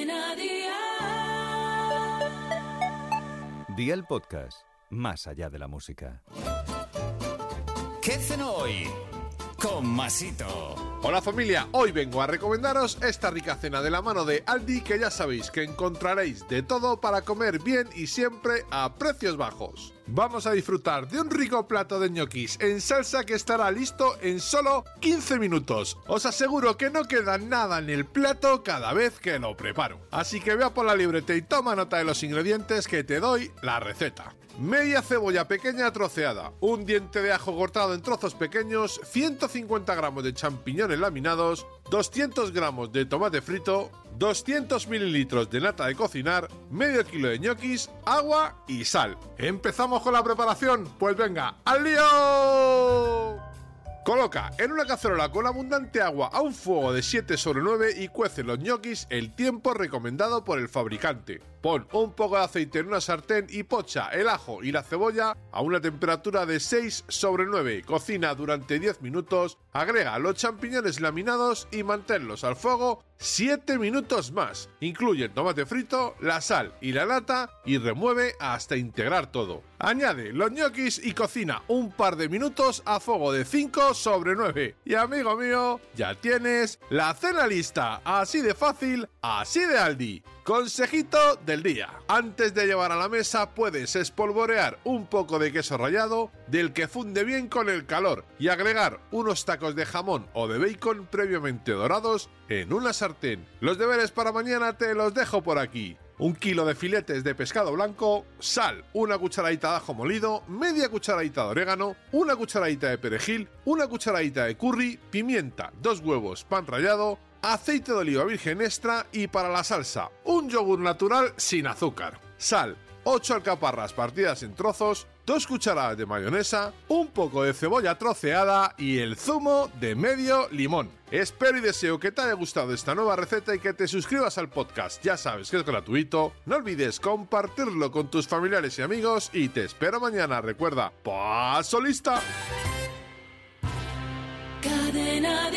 Cadena Dial. Día el podcast, más allá de la música. ¿Qué cenó hoy? Con Masito. Hola familia, hoy vengo a recomendaros esta rica cena de la mano de Aldi que ya sabéis que encontraréis de todo para comer bien y siempre a precios bajos. Vamos a disfrutar de un rico plato de ñoquis en salsa que estará listo en solo 15 minutos. Os aseguro que no queda nada en el plato cada vez que lo preparo. Así que vea por la libreta y toma nota de los ingredientes que te doy la receta. Media cebolla pequeña troceada, un diente de ajo cortado en trozos pequeños, 150 gramos de champiñones laminados, 200 gramos de tomate frito, 200 mililitros de nata de cocinar, medio kilo de ñoquis, agua y sal. ¿Empezamos con la preparación? Pues venga, ¡al lío! Coloca en una cacerola con abundante agua a un fuego de 7 sobre 9 y cuece los ñoquis el tiempo recomendado por el fabricante. Pon un poco de aceite en una sartén y pocha el ajo y la cebolla a una temperatura de 6 sobre 9. Cocina durante 10 minutos, agrega los champiñones laminados y manténlos al fuego 7 minutos más. Incluye el tomate frito, la sal y la lata y remueve hasta integrar todo. Añade los ñoquis y cocina un par de minutos a fuego de 5 sobre 9. Y amigo mío, ya tienes la cena lista. Así de fácil, así de Aldi. Consejito del día. Antes de llevar a la mesa puedes espolvorear un poco de queso rallado del que funde bien con el calor y agregar unos tacos de jamón o de bacon previamente dorados en una sartén. Los deberes para mañana te los dejo por aquí. Un kilo de filetes de pescado blanco, sal, una cucharadita de ajo molido, media cucharadita de orégano, una cucharadita de perejil, una cucharadita de curry, pimienta, dos huevos, pan rallado, aceite de oliva virgen extra y para la salsa, un yogur natural sin azúcar, sal, 8 alcaparras partidas en trozos, 2 cucharadas de mayonesa, un poco de cebolla troceada y el zumo de medio limón. Espero y deseo que te haya gustado esta nueva receta y que te suscribas al podcast. Ya sabes que es gratuito. No olvides compartirlo con tus familiares y amigos y te espero mañana. Recuerda, paso lista. Cadena.